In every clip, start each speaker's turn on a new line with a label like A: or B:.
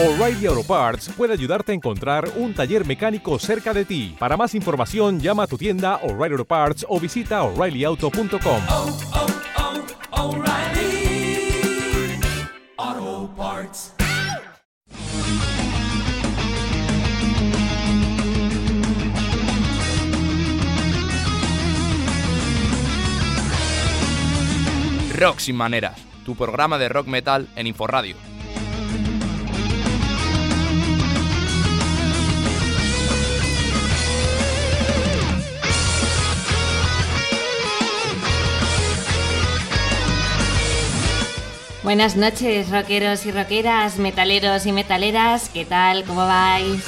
A: O'Reilly Auto Parts puede ayudarte a encontrar un taller mecánico cerca de ti. Para más información, llama a tu tienda O'Reilly Auto Parts o visita oreillyauto.com.
B: oh, oh, Parts.
C: Rock sin maneras, tu programa de rock metal en Inforradio.
D: Buenas noches, rockeros y rockeras, metaleros y metaleras, ¿qué tal? ¿Cómo vais?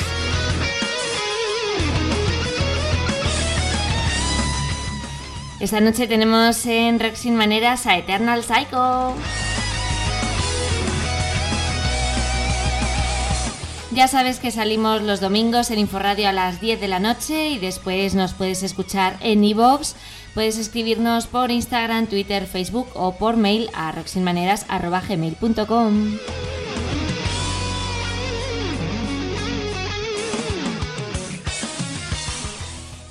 D: Esta noche tenemos en Rock Sin Maneras a Eternal Psycho. Ya sabes que salimos los domingos en Inforradio a las 10 de la noche y después nos puedes escuchar en iVoox. Puedes escribirnos por Instagram, Twitter, Facebook o por mail a rocksinmaneras.gmail.com.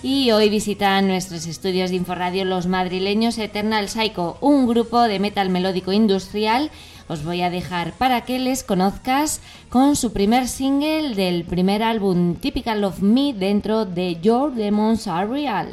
D: Y hoy visitan nuestros estudios de Inforradio los madrileños Eternal Psycho, un grupo de metal melódico industrial. Os voy a dejar para que les conozcas con su primer single del primer álbum Typical of Me dentro de Your Demons Are Real.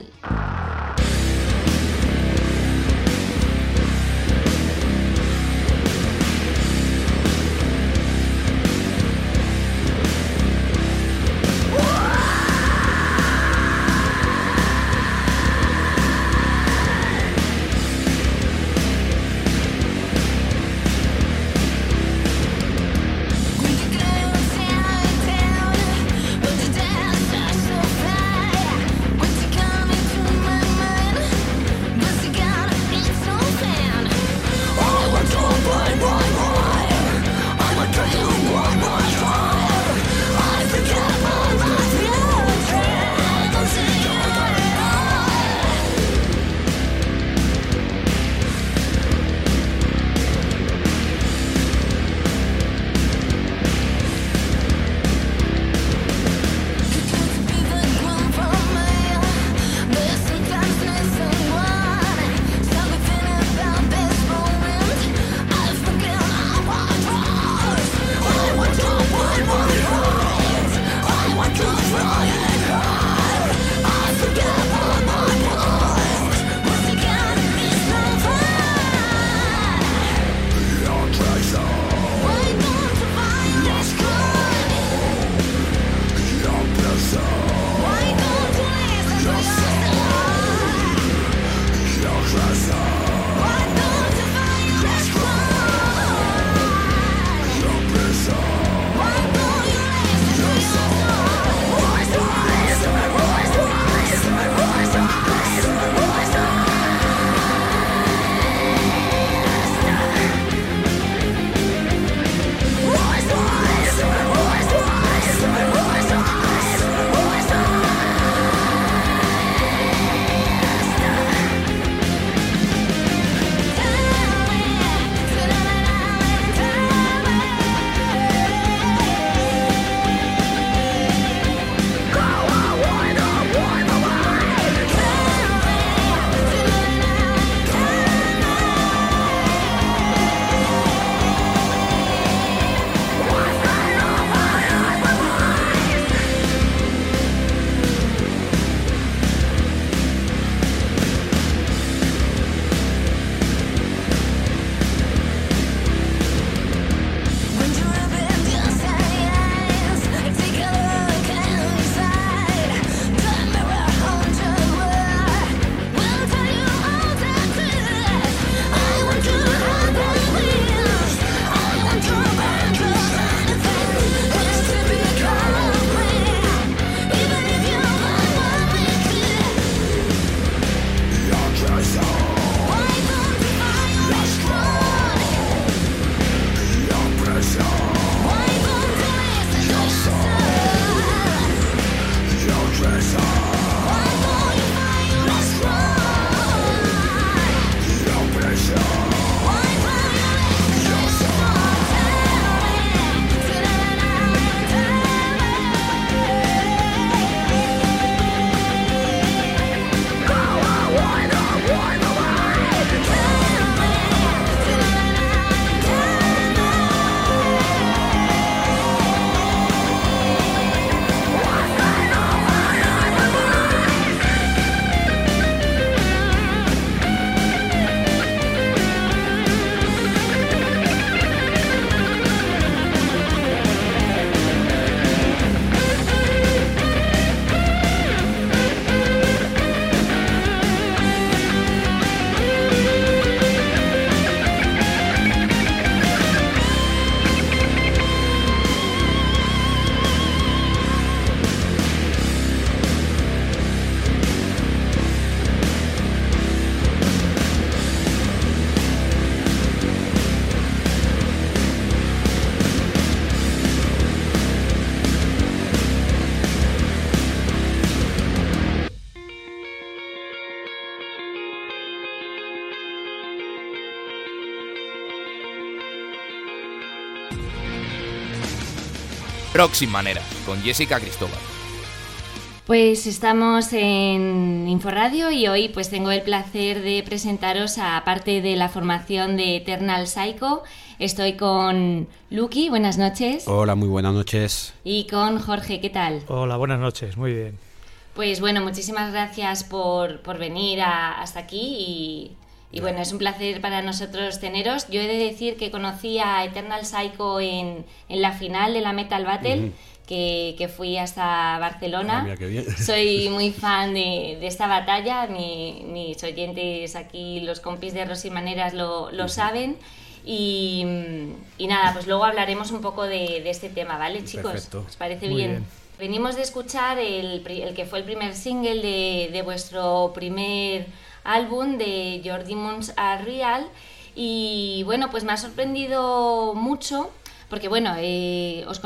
C: Rock sin maneras, con Jessica Cristóbal.
D: Pues estamos en Inforadio y hoy pues tengo el placer de presentaros a parte de la formación de Eternal Psycho. Estoy con Lucky, buenas noches.
E: Hola, muy buenas noches.
D: Y con Jorge, ¿qué tal?
F: Hola, buenas noches, muy bien.
D: Pues bueno, muchísimas gracias por, por venir a- hasta aquí y, y bueno, es un placer para nosotros teneros. Yo he de decir que conocí a Eternal Psycho en, en la final de la Metal Battle, que, que fui hasta Barcelona.
E: Ah, mira qué bien.
D: Soy muy fan de, de esta batalla, Mi- mis oyentes aquí, los compis de Rosy Maneras lo, lo saben. Y, y nada, pues luego hablaremos un poco de, de este tema, ¿vale, chicos?
E: Perfecto.
D: ¿Os parece bien?
F: bien.
D: Venimos de escuchar el, el que fue el primer single de, de vuestro primer álbum de Your Demons Are Real y bueno, pues me ha sorprendido mucho porque bueno, eh, os,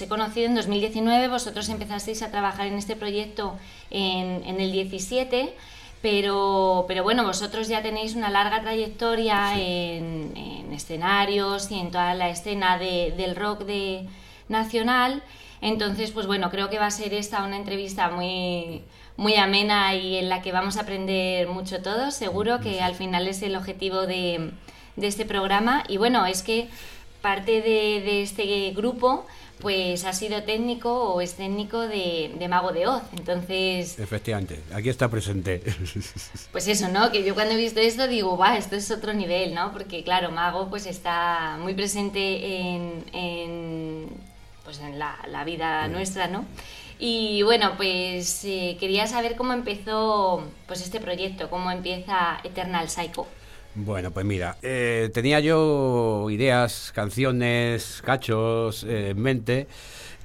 D: he conocido en 2019, vosotros empezasteis a trabajar en este proyecto en, en el 17, pero, pero bueno, vosotros ya tenéis una larga trayectoria en, en escenarios y en toda la escena de- del rock de, nacional. Entonces, pues bueno, creo que va a ser esta una entrevista muy, muy amena y en la que vamos a aprender mucho todos. Seguro que al final es el objetivo de, de este programa. Y bueno, es que parte de, de este grupo pues ha sido técnico o es técnico de, de Mago de Oz. Entonces,
E: Efectivamente, aquí está presente.
D: pues eso, ¿no? Que yo cuando he visto esto digo, va, esto es otro nivel, ¿no? Porque claro, Mago pues está muy presente en, en, pues en la, la vida nuestra, ¿no? Y bueno, pues eh, quería saber cómo empezó pues este proyecto, cómo empieza Eternal Psycho.
E: Bueno, pues mira, eh, tenía yo ideas, canciones, cachos eh, en mente.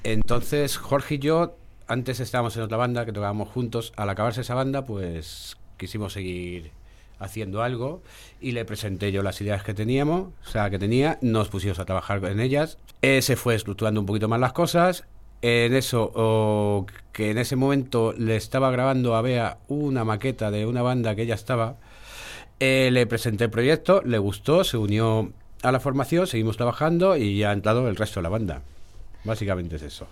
E: Entonces, Jorge y yo, antes estábamos en otra banda que tocábamos juntos. Al acabarse esa banda, pues quisimos seguir haciendo algo y le presenté yo las ideas que teníamos, o sea, que tenía, nos pusimos a trabajar en ellas. Eh, se fue estructurando un poquito más las cosas. En eso, que en ese momento le estaba grabando a Bea una maqueta de una banda que ella estaba. Eh, le presenté el proyecto, le gustó, se unió a la formación, seguimos trabajando y ya ha entrado el resto de la banda. Básicamente es eso.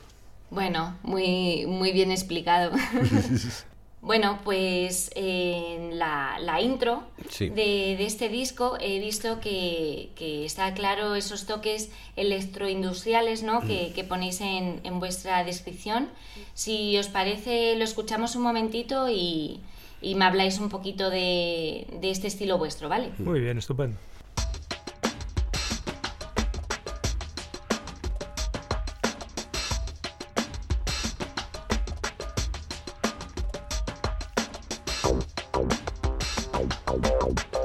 D: Bueno, muy, muy bien explicado. bueno, pues en la, la intro
E: Sí.
D: de, de este disco he visto que, que está claro esos toques electroindustriales ¿no? que, que ponéis en, en vuestra descripción. Si os parece, lo escuchamos un momentito y, y me habláis un poquito de, de este estilo vuestro, ¿vale?
F: Muy bien, estupendo.
D: Música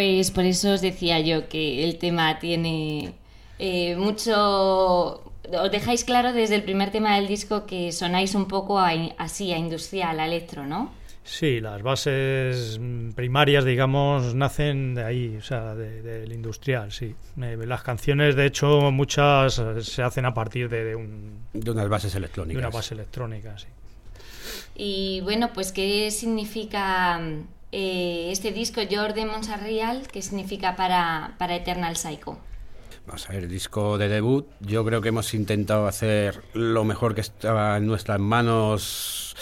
D: Pues por eso os decía yo que el tema tiene eh, mucho... Os dejáis claro desde el primer tema del disco que sonáis un poco a- así, a industrial, a electro, ¿no?
F: Sí, las bases primarias, digamos, nacen de ahí, o sea, de- del industrial, sí. Eh, las canciones, de hecho, muchas se hacen a partir de, de un-
E: De unas bases
F: de
E: electrónicas.
F: una base electrónica, sí.
D: Y bueno, pues ¿qué significa eh, este disco Are Real? ¿Qué significa para, para Eternal Psycho?
E: Vamos a ver, el disco de debut, yo creo que hemos intentado hacer lo mejor que estaba en nuestras manos,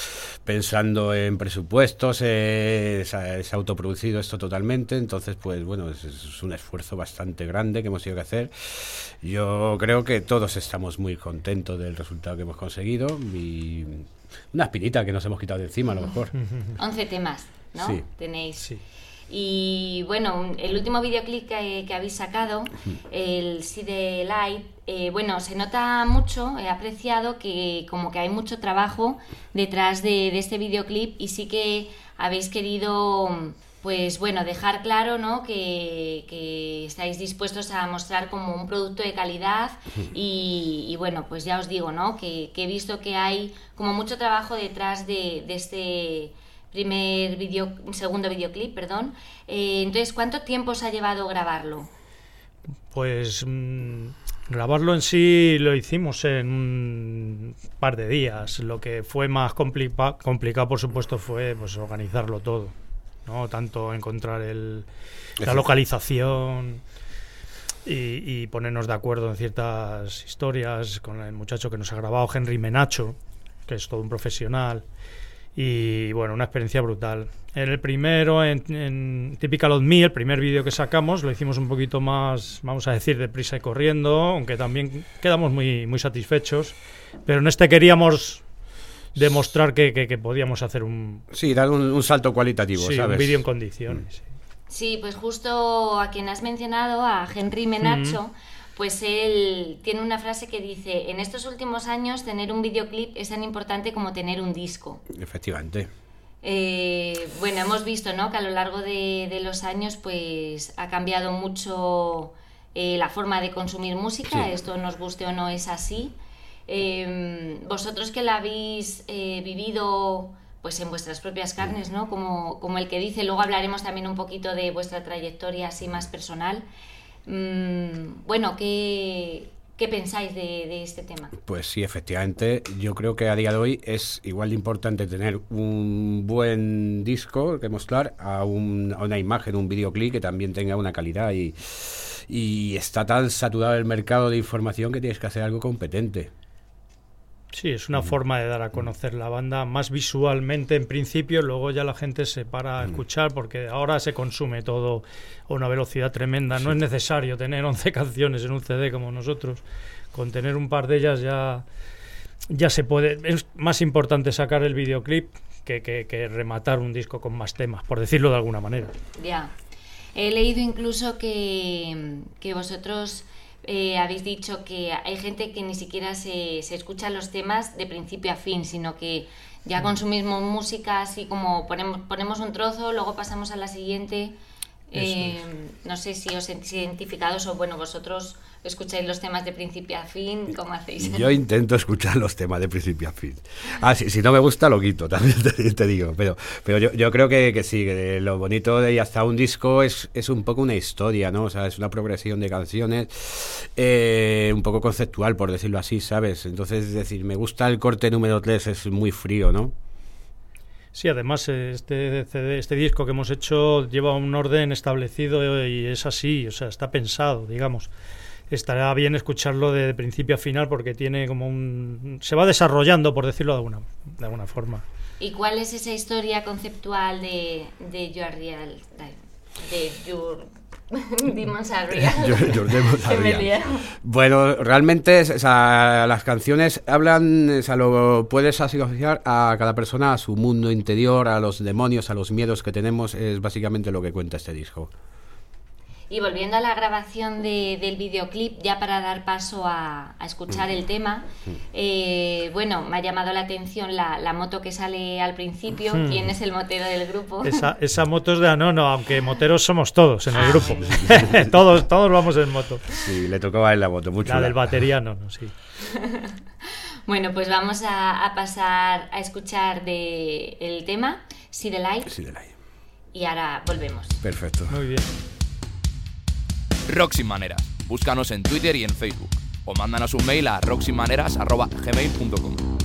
E: pensando en presupuestos, eh, es, es autoproducido esto totalmente, entonces pues bueno, es, es un esfuerzo bastante grande que hemos tenido que hacer. Yo creo que todos estamos muy contentos del resultado que hemos conseguido y una espinita que nos hemos quitado de encima a lo mejor.
D: 11 temas, ¿no?
E: Sí.
D: Tenéis.
F: Sí.
D: Y bueno, el último videoclip que, que habéis sacado, el See the Light, eh, bueno, se nota mucho, he apreciado que como que hay mucho trabajo detrás de, de este videoclip y sí que habéis querido, pues bueno, dejar claro, ¿no? Que, que estáis dispuestos a mostrar como un producto de calidad y, y bueno, pues ya os digo, ¿no? Que, que he visto que hay como mucho trabajo detrás de, de este primer video, segundo videoclip, perdón. Eh, entonces, ¿cuánto tiempo os ha llevado grabarlo?
F: Pues mm, grabarlo en sí lo hicimos en un par de días. Lo que fue más complica- complicado, por supuesto, fue pues organizarlo todo. ¿no? Tanto encontrar el, la localización y, y ponernos de acuerdo en ciertas historias con el muchacho que nos ha grabado, Henry Menacho, que es todo un profesional. Y bueno, una experiencia brutal. En el primero, en, en Typical of Me, el primer vídeo que sacamos, lo hicimos un poquito más, vamos a decir, deprisa y corriendo, aunque también quedamos muy, muy satisfechos. Pero en este queríamos demostrar que, que- que podíamos hacer un,
E: Sí, dar un, un salto cualitativo,
F: sí, un
E: ¿sabes?
F: vídeo en condiciones. sí.
D: Sí, pues justo a quien has mencionado, a Henry Menacho, pues él tiene una frase que dice, en estos últimos años tener un videoclip es tan importante como tener un disco.
E: Efectivamente.
D: Eh, bueno, hemos visto ¿no? que a lo largo de, de los años pues ha cambiado mucho eh, la forma de consumir música,
E: Sí.
D: esto nos guste o no es así. Eh, vosotros que la habéis eh, vivido pues en vuestras propias carnes, ¿no? Como, como el que dice, luego hablaremos también un poquito de vuestra trayectoria así más personal. Mm, bueno, ¿qué, qué pensáis de, este tema?
E: Pues sí, efectivamente, yo creo que a día de hoy es igual de importante tener un buen disco que mostrar a, un- una imagen, un videoclip que también tenga una calidad y está tan saturado el mercado de información que tienes que hacer algo competente.
F: Sí, es una forma de dar a conocer la banda más visualmente en principio, luego ya la gente se para a escuchar porque ahora se consume todo a una velocidad tremenda. No es necesario tener 11 canciones en un CD como nosotros. Con tener un par de ellas ya, ya se puede. Es más importante sacar el videoclip que, que- que rematar un disco con más temas, por decirlo de alguna manera.
D: Ya. He leído incluso que, que vosotros eh, habéis dicho que hay gente que ni siquiera se, se escucha los temas de principio a fin, sino que ya consumimos música así como ponemos, ponemos un trozo, luego pasamos a la siguiente. Eh, no sé si os sentís identificados o bueno, vosotros escucháis los temas de principio a fin, ¿cómo hacéis?
E: Yo intento escuchar los temas de principio a fin. Ah, sí, si no me gusta lo quito, también te, te digo. Pero, pero yo, yo creo que, que sí, que lo bonito de hasta un disco es, es un poco una historia, ¿no? O sea, es una progresión de canciones eh, un poco conceptual, por decirlo así, ¿sabes? Entonces, es decir, me gusta el corte número 3, es muy frío, ¿no?
F: Sí, además este CD, este disco que hemos hecho lleva un orden establecido y es así, o sea, está pensado, digamos. Estará bien escucharlo de, principio a final porque tiene como un... se va desarrollando, por decirlo de alguna, de alguna forma.
D: ¿Y cuál es esa historia conceptual de, de Your Real? De Your Lié.
E: Bueno, realmente o sea, las canciones hablan, o sea, lo puedes asociar a cada persona, a su mundo interior, a los demonios, a los miedos que tenemos, es básicamente lo que cuenta este disco.
D: Y volviendo a la grabación de- del videoclip, ya para dar paso a, a escuchar el tema, eh, bueno, me ha llamado la atención la, la moto que sale al principio.
F: Hmm.
D: ¿Quién es el motero del grupo?
F: Esa, esa moto es de Anono, aunque moteros somos todos en el
D: Ah,
F: grupo. todos, todos vamos en moto.
E: Sí, le tocaba en la moto, mucho.
F: La del batería no, no, sí.
D: Bueno, pues vamos a, a pasar a escuchar de el tema the Light
E: Sí, de la-
D: y ahora volvemos.
E: Perfecto.
F: Muy bien.
C: Rock maneras. Búscanos en Twitter y en Facebook. O mándanos un mail a rocksinmaneras.gmail.com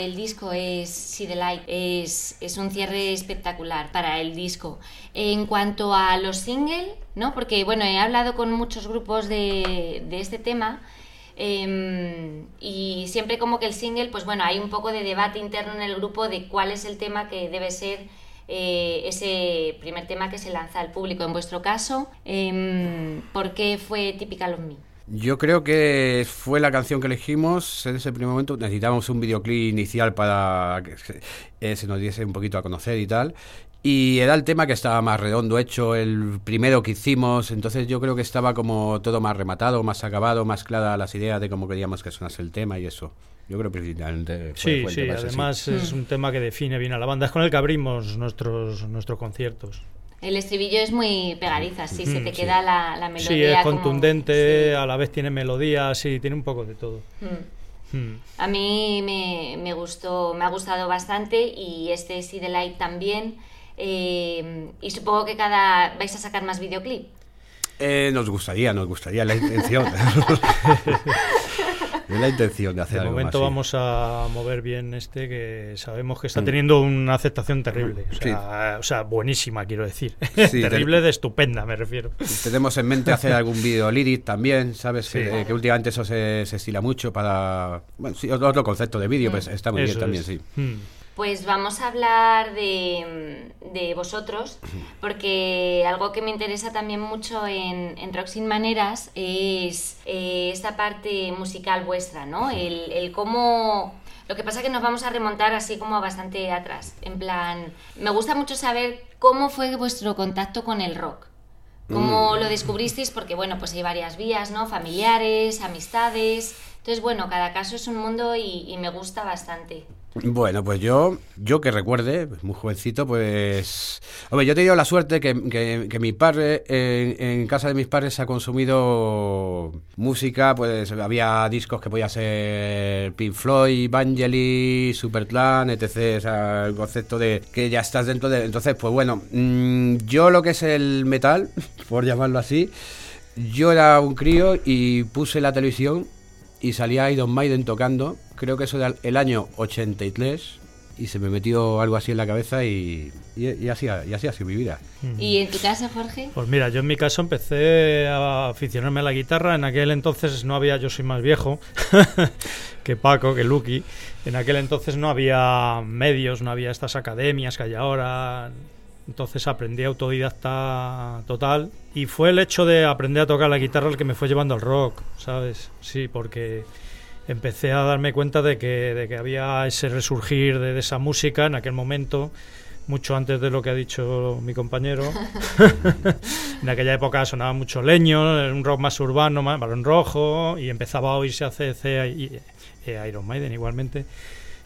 D: del disco es See the Light, es, es un cierre espectacular para el disco. En cuanto a los singles, ¿no? Porque bueno, he hablado con muchos grupos de, de este tema. eh, y siempre como que el single, pues bueno, hay un poco de debate interno en el grupo de cuál es el tema que debe ser eh, ese primer tema que se lanza al público. En vuestro caso, eh, ¿por qué fue Typical of Me?
E: Yo creo que fue la canción que elegimos en ese primer momento. Necesitábamos un videoclip inicial para que se, eh, se nos diese un poquito a conocer y tal. Y era el tema que estaba más redondo hecho, el primero que hicimos, entonces yo creo que estaba como todo más rematado, más acabado, más clara las ideas de cómo queríamos que sonase el tema y eso. Yo creo principalmente fue-
F: Sí,
E: fue
F: sí, además es un tema que define bien a la banda. Es con el que abrimos nuestros, nuestros conciertos.
D: El estribillo es muy pegadiza, sí, se te
F: Mm,
D: queda la, la melodía.
F: Sí, es
D: como-
F: contundente,
D: sí.
F: a la vez tiene melodía, sí, tiene un poco de todo.
D: Mm.
F: Mm.
D: A mí me, me gustó, me ha gustado bastante y este See the Light también. Eh, y supongo que cada vais a sacar más videoclip.
E: Eh, nos gustaría, nos gustaría la intención. Es la intención de hacer
F: De
E: algo
F: momento vamos a mover bien este que sabemos que está teniendo una aceptación terrible. O sea, o sea, buenísima, quiero decir.
E: Sí,
F: terrible de estupenda, me refiero.
E: Tenemos en mente hacer algún vídeo lyric también, ¿sabes?
F: Sí.
E: Que, que últimamente eso se, se estila mucho para... Bueno, sí, otro, concepto de vídeo, pues está muy
F: Eso
E: bien también,
F: es.
E: sí.
F: Mm.
D: Pues vamos a hablar de, de vosotros, porque algo que me interesa también mucho en, en Rock Sin Maneras es eh, esta parte musical vuestra, ¿no? El, el cómo... Lo que pasa es que nos vamos a remontar así como bastante atrás. En plan, me gusta mucho saber cómo fue vuestro contacto con el rock. ¿Cómo lo descubristeis? Porque, bueno, pues hay varias vías, ¿no? Familiares, amistades. Entonces, bueno, cada caso es un mundo y, y me gusta bastante.
E: Bueno, pues yo, yo que recuerde, muy jovencito, pues... Hombre, yo he tenido la suerte que, que, que mi padre, en, casa de mis padres, ha consumido música, pues había discos que podía ser Pink Floyd, Vangelis, Supertramp, etc. O sea, el concepto de que ya estás dentro de... Entonces, pues bueno, mm, yo lo que es el metal, por llamarlo así, yo era un crío y puse la televisión y salía Iron Maiden tocando, creo que eso era el año 83, y se me metió algo así en la cabeza y, y, y así, ha- y así ha sido mi vida.
D: ¿Y en tu casa, Jorge?
F: Pues mira, yo en mi caso empecé a aficionarme a la guitarra. En aquel entonces no había, yo soy más viejo que Paco, que Lucky. En aquel entonces no había medios, no había estas academias que hay ahora. Entonces aprendí autodidacta total. Y fue el hecho de aprender a tocar la guitarra el que me fue llevando al rock, ¿sabes? Sí, porque empecé a darme cuenta de que, de que había ese resurgir de, de esa música en aquel momento, mucho antes de lo que ha dicho mi compañero. en aquella época sonaba mucho leño, un rock más urbano, más balón rojo, y empezaba a oírse a CC y, y Iron Maiden igualmente.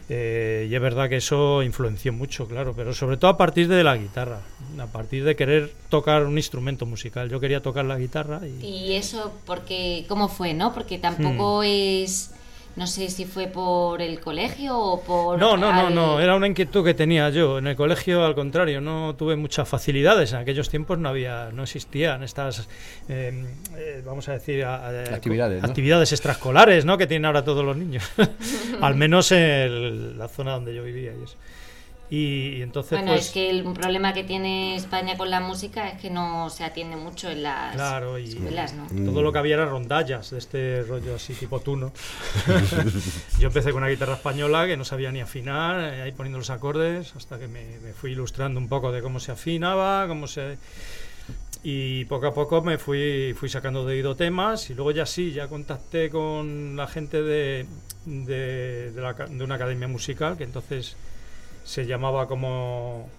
F: Eh, y es verdad que eso influenció mucho, claro, pero sobre todo a partir de la guitarra, a partir de querer tocar un instrumento musical. Yo quería tocar la guitarra y...
D: Y eso, porque ¿cómo fue, no? Porque tampoco es... No sé si fue por el colegio o por...
F: No, no, no,
D: al-
F: no, era una inquietud que tenía yo. En el colegio, al contrario, no tuve muchas facilidades. En aquellos tiempos no había, no existían estas, eh, eh, vamos a decir, a- a-
E: Actividades, ¿no?
F: actividades extraescolares, ¿no? Que tienen ahora todos los niños. al menos en el- la zona donde yo vivía y eso. Y, y entonces,
D: Bueno,
F: pues,
D: es que el problema que tiene España con la música es que no se atiende mucho en las
F: Claro, y-
D: escuelas, ¿no?
F: Todo lo que había era rondallas de este rollo así tipo tuno. Yo empecé con una guitarra española que no sabía ni afinar, eh, ahí poniendo los acordes, hasta que me, me fui ilustrando un poco de cómo se afinaba, cómo se... Y poco a poco me fui, fui sacando de oído temas y luego ya sí, ya contacté con la gente de, de, de la de una academia musical que entonces se llamaba como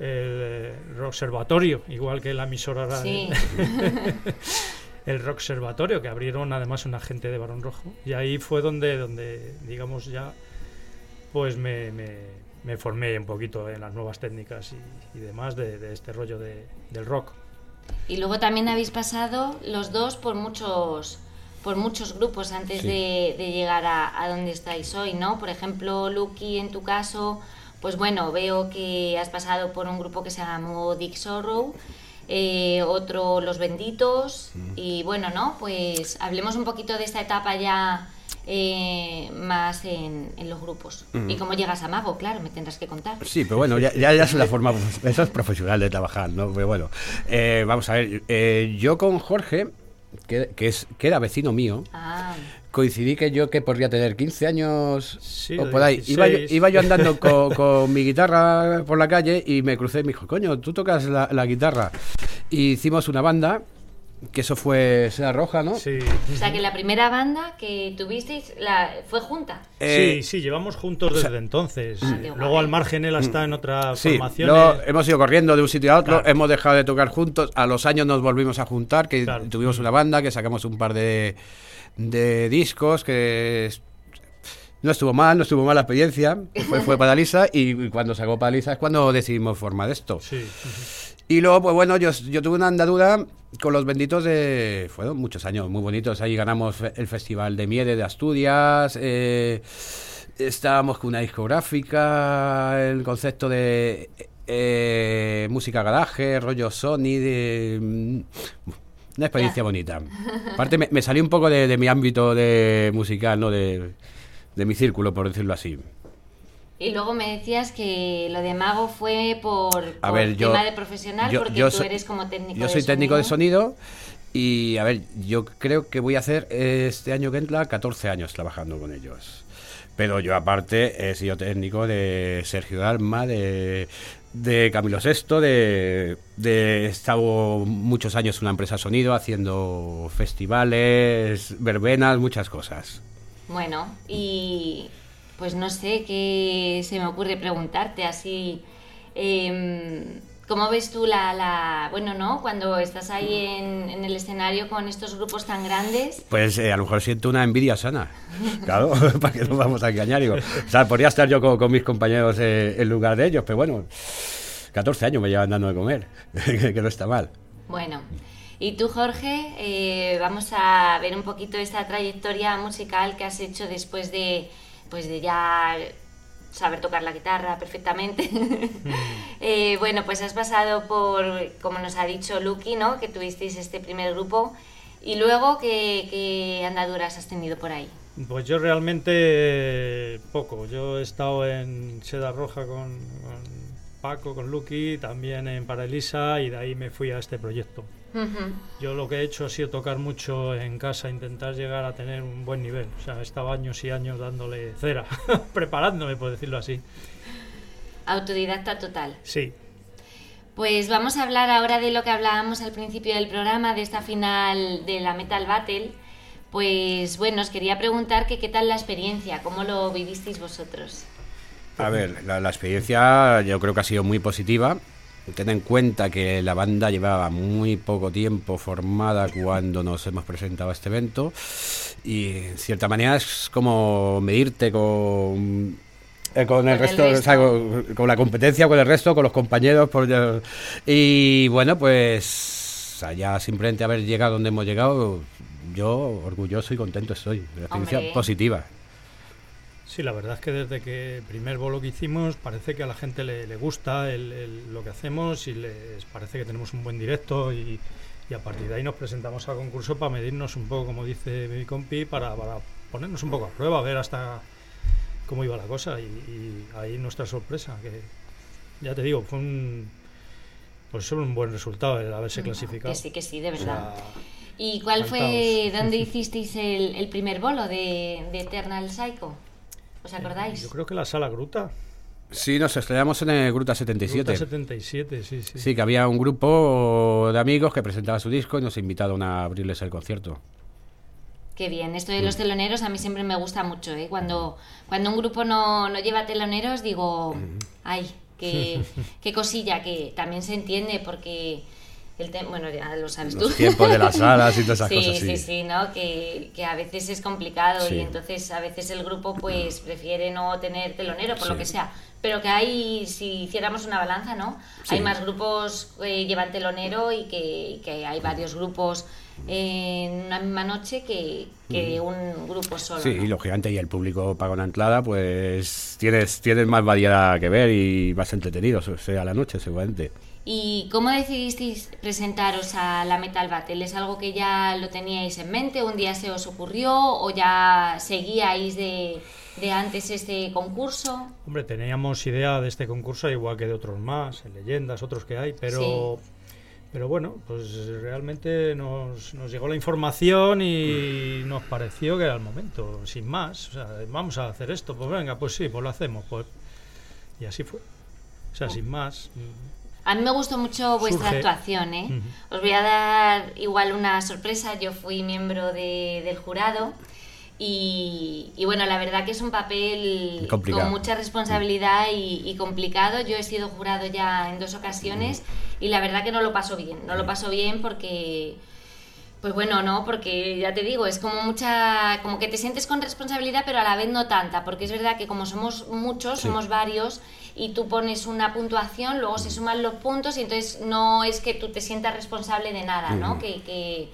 F: el Observatorio, igual que la emisora
D: Sí.
F: el Rock Observatorio, que abrieron además una gente de Barón Rojo. Y ahí fue donde, donde digamos, ya pues me, me- me formé un poquito en las nuevas técnicas y, y demás de, de este rollo de- del rock.
D: Y luego también habéis pasado los dos por muchos por muchos grupos antes
E: Sí.
D: de, de llegar a, a donde estáis hoy, ¿no? Por ejemplo, Lucky, en tu caso, pues bueno, veo que has pasado por un grupo que se llamó Dick Sorrow, eh, otro Los Benditos, y bueno, ¿no? Pues hablemos un poquito de esta etapa ya eh, más en, en los grupos. Y cómo llegas a Mago, claro, me tendrás que contar.
E: Sí, pero bueno, ya, ya, es la forma, eso es profesional de trabajar, ¿no? Pero bueno, eh, vamos a ver, yo con Jorge, que, que, es, que era vecino mío,
D: Ah,
E: coincidí que yo que podría tener 15 años
F: Sí,
E: o por ahí.
F: 16.
E: Iba yo, iba yo andando con, con mi guitarra por la calle y me crucé y me dijo, coño, tú tocas la, la guitarra. Y hicimos una banda que eso fue Seda Roja, ¿no?
F: Sí.
D: O sea que la primera banda que tuvisteis la, fue junta.
E: Eh,
F: sí, sí, llevamos juntos desde entonces.
D: Ah,
F: Luego al margen él está en otras
E: Sí,
F: formaciones.
E: luego hemos ido corriendo de un sitio a otro,
F: Claro.
E: hemos dejado de tocar juntos, a los años nos volvimos a juntar, que
F: Claro.
E: tuvimos una banda, que sacamos un par de, de discos, que no estuvo mal, no estuvo mal la experiencia, fue, fue Padalisa, y cuando sacó Padalisa es cuando decidimos formar esto.
F: Sí.
E: Y luego, pues bueno, yo, yo tuve una andadura con los benditos de... Fueron muchos años muy bonitos. Ahí ganamos el Festival de Miede de Asturias. eh, estábamos con una discográfica, el concepto de eh, música garaje, rollo Sony, de... Una experiencia bonita. Aparte, me, me salí un poco de, de mi ámbito de musical, ¿no? De, de mi círculo, por decirlo así.
D: Y luego me decías que lo de mago fue por,
E: A
D: por
E: ver, yo-
D: tema de profesional,
E: yo-
D: porque
E: yo
D: tú eres como técnico
E: Yo
D: de
E: soy técnico de
D: sonido.
E: sonido y, a ver, yo creo que voy a hacer este año que entra 14 años trabajando con ellos. Pero yo aparte he sido técnico de Sergio Dalma, de, de Camilo Sesto, de, de estado muchos años en una empresa sonido haciendo festivales, verbenas, muchas cosas.
D: Bueno, y pues no sé qué se me ocurre preguntarte así. em, ¿Cómo ves tú la, la- Bueno, ¿no? Cuando estás ahí en, en el escenario con estos grupos tan grandes.
E: Pues eh, a lo mejor siento una envidia sana. Claro, para que no vamos a engañar. Digo, o sea, podría estar yo con, con mis compañeros eh, en lugar de ellos, pero bueno, 14 años me llevan dando de comer, que, que no está mal.
D: Bueno, y tú, Jorge, eh, vamos a ver un poquito esta trayectoria musical que has hecho después de, pues de ya saber tocar la guitarra perfectamente. Eh, bueno, pues has pasado por, como nos ha dicho Lucky, ¿no? Que tuvisteis este primer grupo. Y luego, ¿qué, qué andaduras has tenido por ahí?
F: Pues yo realmente eh, poco. Yo he estado en Seda Roja con, con Paco, con Lucky, también en Paralisa y de ahí me fui a este proyecto. Yo lo que he hecho ha sido tocar mucho en casa, intentar llegar a tener un buen nivel. O sea, he estado años y años dándole cera, preparándome, por decirlo así.
D: Autodidacta total.
F: Sí,
D: Pues vamos a hablar ahora de lo que hablábamos al principio del programa, de esta final de la Metal Battle. Pues bueno, os quería preguntar que qué tal la experiencia, cómo lo vivisteis vosotros.
E: A ver, la, la experiencia yo creo que ha sido muy positiva. Ten en cuenta que la banda llevaba muy poco tiempo formada cuando nos hemos presentado a este evento y en cierta manera es como medirte con, eh, con el resto, o sea, con, con la competencia, con el resto, con los compañeros. por- y bueno, pues allá simplemente haber llegado donde hemos llegado, yo orgulloso y contento estoy. de La experiencia
D: Hombre.
E: positiva.
F: Sí, la verdad es que desde que el primer bolo que hicimos parece que a la gente le, le gusta el- el- lo que hacemos y les parece que tenemos un buen directo y, y a partir de ahí nos presentamos al concurso para medirnos un poco, como dice mi compi, para, para ponernos un poco a prueba, ver hasta cómo iba la cosa y, y ahí nuestra sorpresa, que ya te digo, fue un, pues un buen resultado el haberse clasificado.
D: Que sí, que sí, de
F: O
D: verdad.
F: sea,
D: ¿Y cuál fue, dónde hicisteis el, el primer bolo de, de Eternal Psycho? ¿Os acordáis?
F: Yo creo que la sala Gruta.
E: Sí, nos estrellamos en el Gruta 77.
F: Gruta 77, sí, sí.
E: Sí, que había un grupo de amigos que presentaba su disco y nos invitaron a abrirles el concierto.
D: Qué bien, esto de los teloneros a mí siempre me gusta mucho, ¿eh? Cuando, cuando un grupo no, no lleva teloneros digo, ay, qué, qué cosilla, que también se entiende porque el te- bueno, ya lo sabes tú.
E: Los tiempos de las salas y todas esas
D: sí,
E: cosas, sí.
D: Sí, sí, ¿no? Que, que a veces es complicado
E: Sí.
D: y entonces a veces el grupo pues prefiere no tener telonero por lo que sea. Pero que hay, si hiciéramos una balanza, ¿no? Hay más grupos que llevan telonero y que, que hay varios grupos en una misma noche que, que un grupo solo.
E: Sí,
D: ¿no?
E: y lógicamente, y el público paga una entrada, pues tienes, tienes más variedad que ver y más entretenido, o sea, a la noche seguramente.
D: ¿Y cómo decidisteis presentaros a la Metal Battle? ¿Es algo que ya lo teníais en mente? ¿Un día se os ocurrió? ¿O ya seguíais de, de antes este concurso?
F: Hombre, teníamos idea de este concurso, igual que de otros más, en leyendas, otros que hay, pero, pero bueno, pues realmente nos, nos llegó la información y nos pareció que era el momento, sin más. O sea, vamos a hacer esto, pues venga, pues sí, pues lo hacemos. Pues, y así fue. O sea, sin más.
D: A mí me gustó mucho vuestra
F: Surge.
D: actuación, ¿eh? Os voy a dar igual una sorpresa. Yo fui miembro de- del jurado y, y bueno, la verdad que es un papel
E: Complicado.
D: con mucha responsabilidad y, y complicado. Yo he sido jurado ya en dos ocasiones y la verdad que no lo paso bien. No lo paso bien porque... Pues bueno, no, porque ya te digo, es como mucha, como que te sientes con responsabilidad, pero a la vez no tanta, porque es verdad que como somos muchos, somos varios, y tú pones una puntuación, luego se suman los puntos, y entonces no es que tú te sientas responsable de nada, ¿no? Que, que-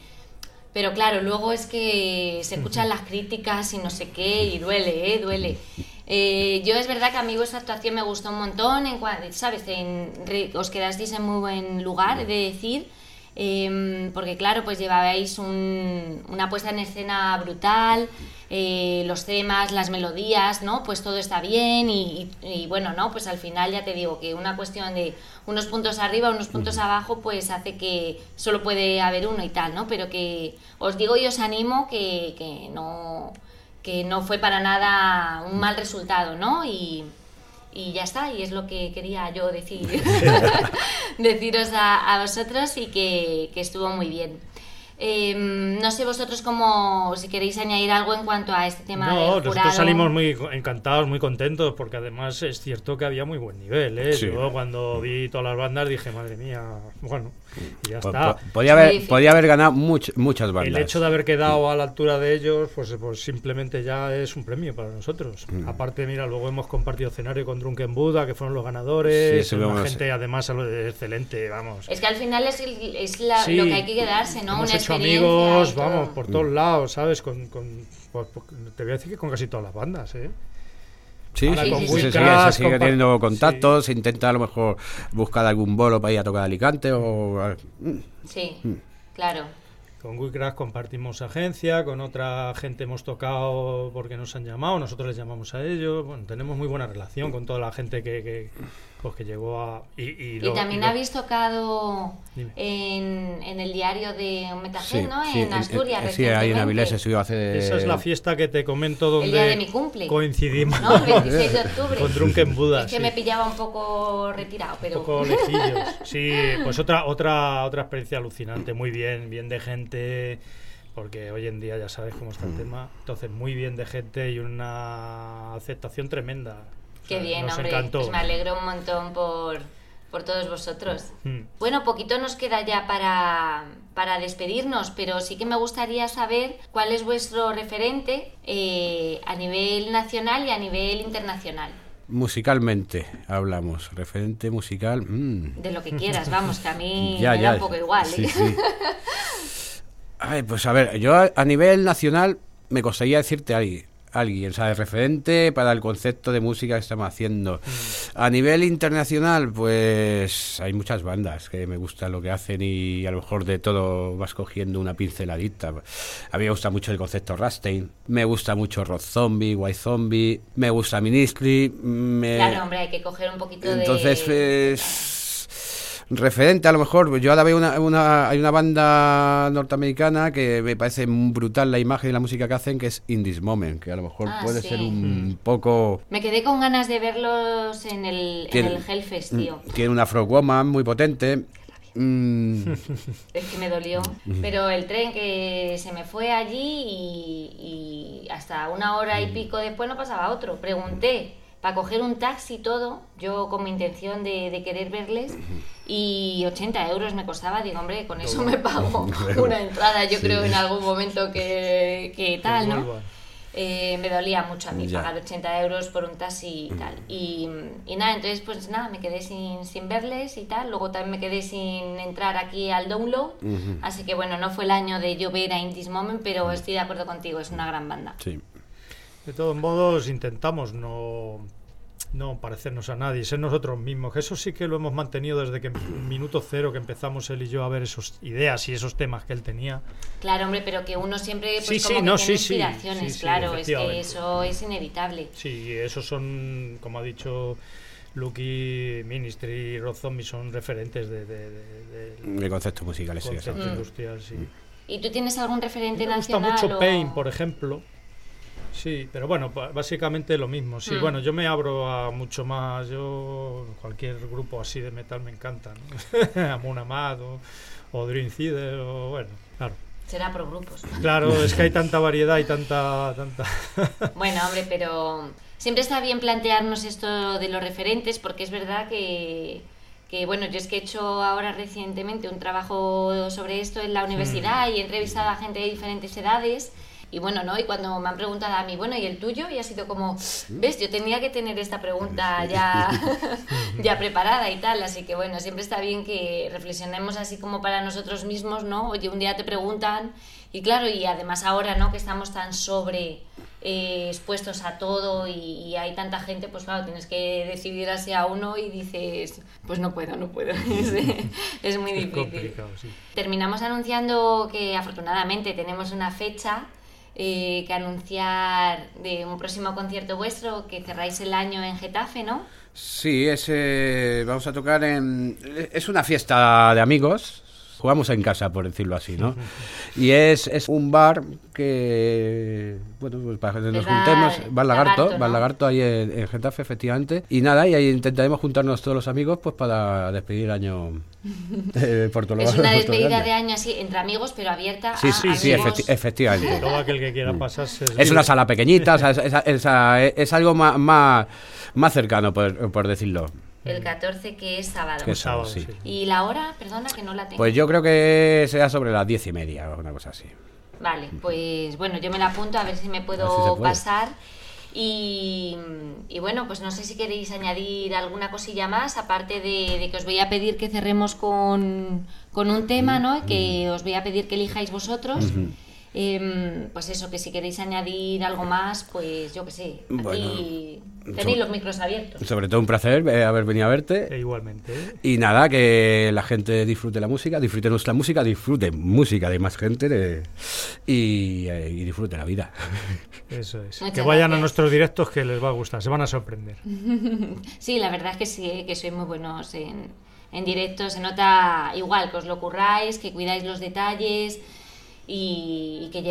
D: pero claro, luego es que se escuchan las críticas y no sé qué, y duele, ¿eh? Duele. Eh, yo es verdad que a mí vuestra actuación me gustó un montón, en ¿sabes? En- os quedasteis en muy buen lugar, he de decir. Em, porque claro, pues llevabais un- una puesta en escena brutal, eh, los temas, las melodías, ¿no? Pues todo está bien y, y- y bueno, ¿no? Pues al final ya te digo que una cuestión de unos puntos arriba, unos puntos abajo, pues hace que solo puede haber uno y tal, ¿no? Pero que os digo y os animo que, que no que no fue para nada un mal resultado, ¿no? Y, y ya está, y es lo que quería yo decir, deciros a, a vosotros y que, que estuvo muy bien. Eh, no sé vosotros cómo, si queréis añadir algo en cuanto a este tema
F: No,
D: del
F: nosotros salimos muy encantados, muy contentos, porque además es cierto que había muy buen nivel. ¿eh?
E: Sí.
F: Yo cuando vi todas las bandas dije, madre mía, bueno, y ya está.
E: po- podía, haber, podía haber ganado much- muchas bandas.
F: El hecho de haber quedado a la altura de ellos, pues, pues simplemente ya es un premio para nosotros.
E: Mm.
F: Aparte, mira, luego hemos compartido escenario con Drunken Buddha, que fueron los ganadores.
E: Sí,
F: una gente, además, excelente, vamos.
D: Es que al final es, el- es la-
F: Sí,
D: lo que hay que quedarse, ¿no?
F: Hemos
D: Una
F: hecho amigos, vamos, por todos lados, ¿sabes? Con, con- te voy a decir que con casi todas las bandas, ¿eh?
E: Sí, sí,
D: con
E: sí,
D: Will
E: se sigue,
F: Crash,
E: se sigue
F: con pa-
E: teniendo contactos, se intenta a lo mejor buscar algún bolo para ir a tocar Alicante o... mm,
D: Sí, claro.
F: Con Wicraft compartimos agencia, con otra gente hemos tocado porque nos han llamado, nosotros les llamamos a ellos. Bueno, tenemos muy buena relación con toda la gente que, que, pues, que llegó a. Y, y
D: Y
F: lo-
D: también
F: lo-
D: habéis tocado en, en el diario de Metajet,
E: Sí,
D: ¿no?
E: sí,
D: en Asturias,
E: eh, sí, ahí en. Avilés se subió hace...
F: Esa es la fiesta que te comento donde
D: El día de mi cumple.
F: coincidimos
D: ¿No? El 26 de octubre.
F: con Drunken Buddha.
D: Es que
F: sí.
D: me pillaba un poco retirado,
F: Un
D: pero...
F: poco lejillos. Sí, pues otra, otra, otra experiencia alucinante, muy bien, bien de gente, porque hoy en día ya sabes cómo está el tema. Entonces, muy bien de gente y una aceptación tremenda.
D: Qué bien,
F: nos
D: hombre.
F: encantó.
D: Pues me alegro un montón por, por todos vosotros.
F: Mm.
D: Bueno, poquito nos queda ya para, para despedirnos, pero sí que me gustaría saber cuál es vuestro referente eh, a nivel nacional y a nivel internacional.
E: Musicalmente hablamos, referente musical... mm,
D: De lo que quieras, vamos, que a mí
E: ya,
D: me
E: ya.
D: da un poco igual.
E: Sí,
D: ¿eh?
E: sí. Ay, pues a ver, yo a, a nivel nacional me costaría decirte alguien, alguien, ¿sabes? Referente para el concepto de música que estamos haciendo. A nivel internacional, pues hay muchas bandas que me gustan lo que hacen y a lo mejor de todo vas cogiendo una pinceladita. A mí me gusta mucho el concepto Rastein, me gusta mucho Rock Zombie, White Zombie, me gusta Ministry, me...
D: Claro, hombre, hay que coger un poquito de...
E: Entonces, pues, referente a lo mejor, yo ahora veo una, una- hay una banda norteamericana que me parece brutal la imagen y la música que hacen, que es In This Moment, que a lo mejor
D: Ah,
E: puede
D: sí.
E: ser un poco...
D: Me quedé con ganas de verlos en el, en
E: Tiene-
D: el Hellfest, tío.
E: Tiene una Frog Woman muy potente. Mm,
D: Es que me dolió. Pero el tren que se me fue allí y, y hasta una hora y pico después no pasaba otro. Pregunté para coger un taxi y todo, yo con mi intención de, de querer verles, y 80 euros me costaba. Digo, hombre, con eso me pago una entrada, yo creo, en algún momento que, que tal, ¿no? Eh, me dolía mucho a mí
E: Ya.
D: pagar 80 euros por un taxi y tal. Y, y nada, entonces pues nada, me quedé sin, sin verles y tal. Luego también me quedé sin entrar aquí al download. Así que bueno, no fue el año de llover a In This Moment, pero estoy de acuerdo contigo, es una gran banda.
E: sí.
F: De todos modos, intentamos no, no parecernos a nadie, ser nosotros mismos. Eso sí que lo hemos mantenido desde que el minuto cero que empezamos él y yo a ver esas ideas y esos temas que él tenía.
D: Claro, hombre, pero que uno siempre pues
F: Sí, sí,
D: como que
F: no,
D: tiene
F: sí, sí,
D: inspiraciones,
F: sí, sí,
D: claro, es que eso es inevitable.
F: Sí, esos son, como ha dicho Lucky, Ministry, Rob Zombie, son referentes de, de, de-
E: El concepto musical
D: Mm.
F: industrial. Sí.
D: ¿Y tú tienes algún referente
F: Me gusta
D: nacional?
F: mucho
D: o-
F: Pain, por ejemplo. Sí, pero bueno, básicamente lo mismo. Sí,
D: Mm.
F: bueno, yo me abro a mucho más. Yo, cualquier grupo así de metal me encanta. ¿no? Amon Amarth o, o Dream Theater, o bueno, claro.
D: Será por grupos.
F: Claro, es que hay tanta variedad y tanta. tanta
D: Bueno, hombre, pero siempre está bien plantearnos esto de los referentes, porque es verdad que, que, bueno, yo es que he hecho ahora recientemente un trabajo sobre esto en la universidad y he entrevistado a gente de diferentes edades. Y bueno, ¿no? Y cuando me han preguntado a mí, bueno, ¿y el tuyo? Y ha sido como, ¿ves? Yo tenía que tener esta pregunta ya, ya preparada y tal. Así que bueno, siempre está bien que reflexionemos así como para nosotros mismos, ¿no? Oye, un día te preguntan, y claro, y además ahora, ¿no? Que estamos tan sobre eh, expuestos a todo y, y hay tanta gente, pues claro, tienes que decidir hacia uno y dices, pues no puedo, no puedo. es, es muy difícil.
F: sí.
D: Terminamos anunciando que afortunadamente tenemos una fecha eh, que anunciar de un próximo concierto vuestro que cerráis el año en Getafe, ¿no?
E: Sí, es, vamos a tocar en... Es una fiesta de amigos. Jugamos en casa, por decirlo así, ¿no? Y es, es un bar que, bueno, pues para que nos juntemos, Bar Lagarto,
D: Lagarto,
E: Bar
D: ¿no?
E: Lagarto ahí en, en Getafe, efectivamente. Y nada, y ahí intentaremos juntarnos todos los amigos pues para despedir el año eh, por todo lo
D: Es una despedida
E: grande.
D: de año así, entre amigos, pero abierta
E: Sí,
D: a
E: sí, sí, efecti- efectivamente.
F: Todo aquel que quiera pasarse.
E: Es una sala pequeñita, o sea, es, es- es- es algo más, más, más cercano, por, por decirlo.
D: El 14 que es sábado.
E: Que es sábado, sí.
D: ¿Y la hora? Perdona que no la tengo.
E: Pues yo creo que será sobre las diez y media o una cosa así.
D: Vale, pues bueno, yo me la apunto a ver si me puedo
E: si
D: pasar. Y, y bueno, pues no sé si queréis añadir alguna cosilla más, aparte de, de que os voy a pedir que cerremos con, con un tema, ¿no? Que os voy a pedir que elijáis vosotros. Em, pues eso, que si queréis añadir algo más, pues yo que sé, aquí tenéis los micros abiertos.
E: Sobre todo un placer eh, haber venido a verte.
F: E igualmente. ¿eh?
E: Y nada, que la gente disfrute la música, disfrute nuestra música, disfrute música de más gente de- y, eh, y disfrute la vida.
F: Eso es.
D: Muchas
F: que vayan a nuestros directos que les va a gustar, se van a sorprender.
D: Sí, la verdad es que sí, ¿eh? que sois muy buenos en, en directo. Se nota igual que os lo curráis, que cuidáis los detalles y, y que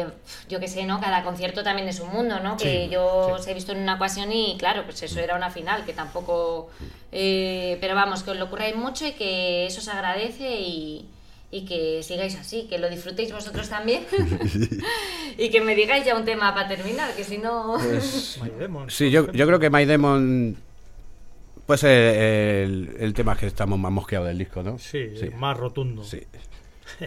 D: yo que sé, ¿no? Cada concierto también es un mundo, ¿no? Que
F: Sí,
D: yo
F: sí.
D: os he visto en una ocasión y claro, pues eso era una final, que tampoco... eh, pero vamos, que os lo curráis mucho y que eso se agradece y, y que sigáis así, que lo disfrutéis vosotros también y que me digáis ya un tema para terminar, que si no...
F: My Demons,
E: Sí, yo, yo creo que My Demon pues el, el tema que estamos más mosqueados del disco, ¿no?
F: Sí, más rotundo.
E: Sí.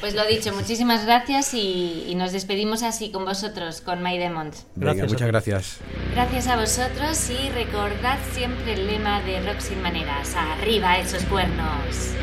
D: Pues lo dicho, muchísimas gracias y, nos despedimos así con vosotros, con My Demons.
F: Gracias,
E: muchas gracias.
D: Gracias a vosotros y recordad siempre el lema de Rock Sin Maneras, arriba esos cuernos.